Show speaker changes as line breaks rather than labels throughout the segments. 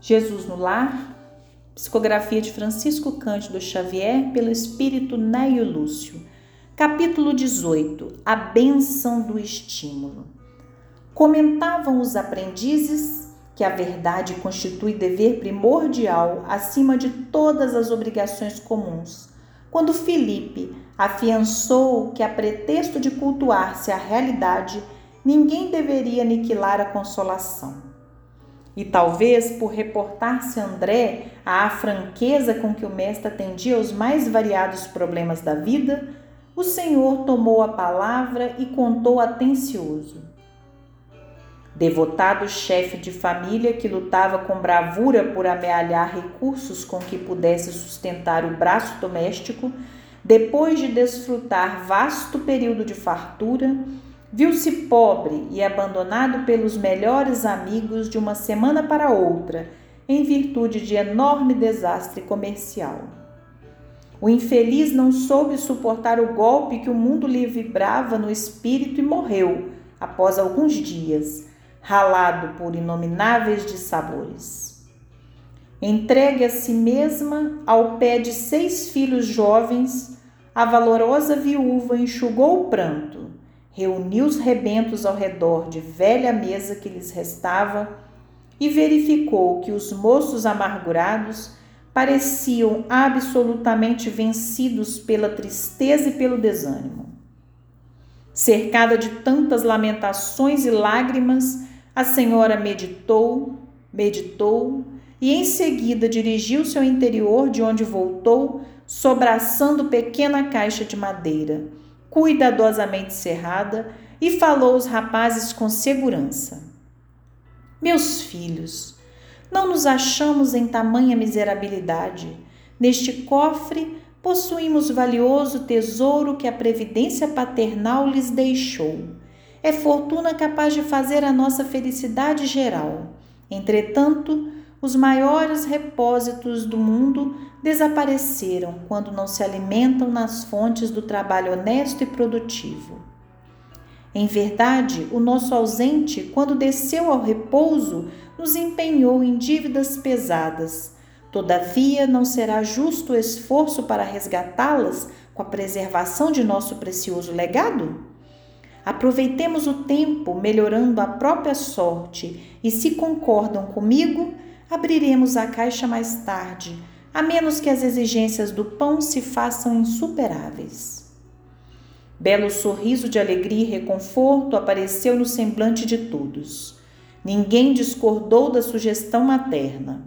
Jesus no Lar, psicografia de Francisco Cândido Xavier pelo espírito Neio Lúcio. Capítulo 18 A bênção do estímulo. Comentavam os aprendizes que a verdade constitui dever primordial acima de todas as obrigações comuns. Quando Filipe afiançou que, a pretexto de cultuar-se a realidade, ninguém deveria aniquilar a consolação. E talvez por reportar-se André à franqueza com que o mestre atendia aos mais variados problemas da vida, o Senhor tomou a palavra e contou atencioso. Devotado chefe de família que lutava com bravura por amealhar recursos com que pudesse sustentar o braço doméstico, depois de desfrutar vasto período de fartura, viu-se pobre e abandonado pelos melhores amigos de uma semana para outra, em virtude de enorme desastre comercial. O infeliz não soube suportar o golpe que o mundo lhe vibrava no espírito e morreu, após alguns dias, ralado por inomináveis dissabores. Entregue a si mesma ao pé de seis filhos jovens, a valorosa viúva enxugou o pranto, reuniu os rebentos ao redor de velha mesa que lhes restava e verificou que os moços amargurados pareciam absolutamente vencidos pela tristeza e pelo desânimo. Cercada de tantas lamentações e lágrimas, a senhora meditou, meditou e em seguida dirigiu-se ao interior de onde voltou, sobraçando pequena caixa de madeira, cuidadosamente cerrada, e falou aos rapazes com segurança: Meus filhos, não nos achamos em tamanha miserabilidade. Neste cofre possuímos valioso tesouro que a previdência paternal lhes deixou é fortuna capaz de fazer a nossa felicidade geral. Entretanto, os maiores repósitos do mundo desapareceram quando não se alimentam nas fontes do trabalho honesto e produtivo. Em verdade, o nosso ausente, quando desceu ao repouso, nos empenhou em dívidas pesadas. Todavia, não será justo o esforço para resgatá-las com a preservação de nosso precioso legado? Aproveitemos o tempo melhorando a própria sorte e, se concordam comigo, abriremos a caixa mais tarde, a menos que as exigências do pão se façam insuperáveis. Belo sorriso de alegria e reconforto apareceu no semblante de todos. Ninguém discordou da sugestão materna.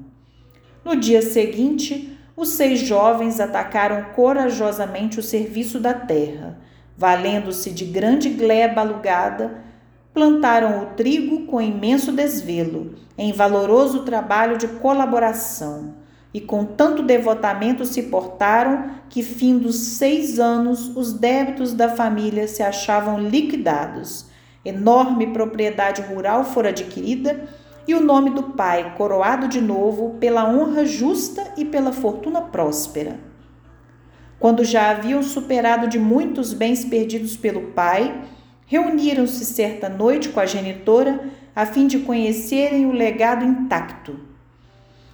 No dia seguinte, os seis jovens atacaram corajosamente o serviço da terra valendo-se de grande gleba alugada, plantaram o trigo com imenso desvelo, em valoroso trabalho de colaboração, e com tanto devotamento se portaram que, fim dos seis anos, os débitos da família se achavam liquidados. Enorme propriedade rural fora adquirida e o nome do pai coroado de novo pela honra justa e pela fortuna próspera. Quando já haviam superado de muitos bens perdidos pelo pai, reuniram-se certa noite com a genitora a fim de conhecerem o legado intacto.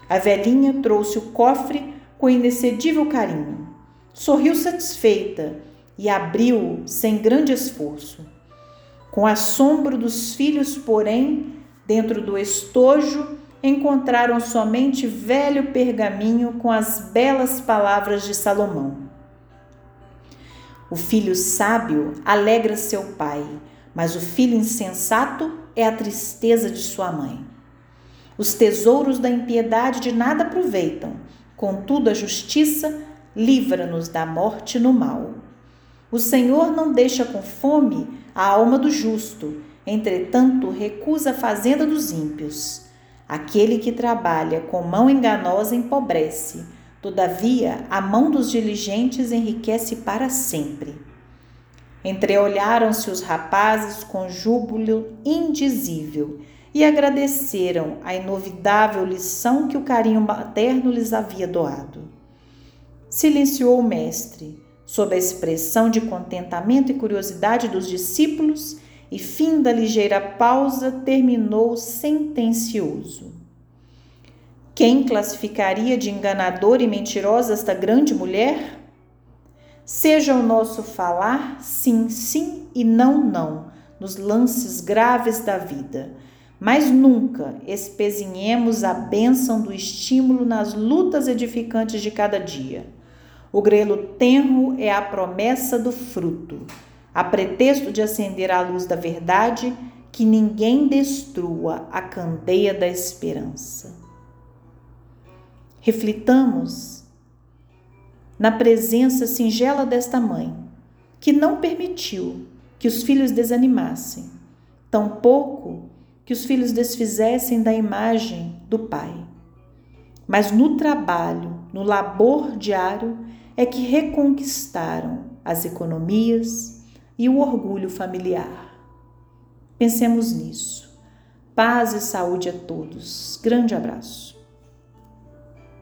A velhinha trouxe o cofre com inexcedível carinho. Sorriu satisfeita e abriu sem grande esforço. Com assombro dos filhos, porém, dentro do estojo, encontraram somente velho pergaminho com as belas palavras de Salomão. O filho sábio alegra seu pai, mas o filho insensato é a tristeza de sua mãe. Os tesouros da impiedade de nada aproveitam, contudo, a justiça livra-nos da morte no mal. O Senhor não deixa com fome a alma do justo, entretanto, recusa a fazenda dos ímpios. Aquele que trabalha com mão enganosa empobrece Todavia, a mão dos diligentes enriquece para sempre. Entreolharam-se os rapazes com júbilo indizível e agradeceram a inovidável lição que o carinho materno lhes havia doado. Silenciou o mestre, sob a expressão de contentamento e curiosidade dos discípulos, e, fim da ligeira pausa, terminou sentencioso. Quem classificaria de enganadora e mentirosa esta grande mulher? Seja o nosso falar sim, sim e não, não, nos lances graves da vida, mas nunca espezinhemos a bênção do estímulo nas lutas edificantes de cada dia. O grelo tenro é a promessa do fruto, a pretexto de acender a luz da verdade, que ninguém destrua a candeia da esperança. Reflitamos na presença singela desta mãe, que não permitiu que os filhos desanimassem, tampouco que os filhos desfizessem da imagem do pai. Mas no trabalho, no labor diário, é que reconquistaram as economias e o orgulho familiar. Pensemos nisso. Paz e saúde a todos. Grande abraço.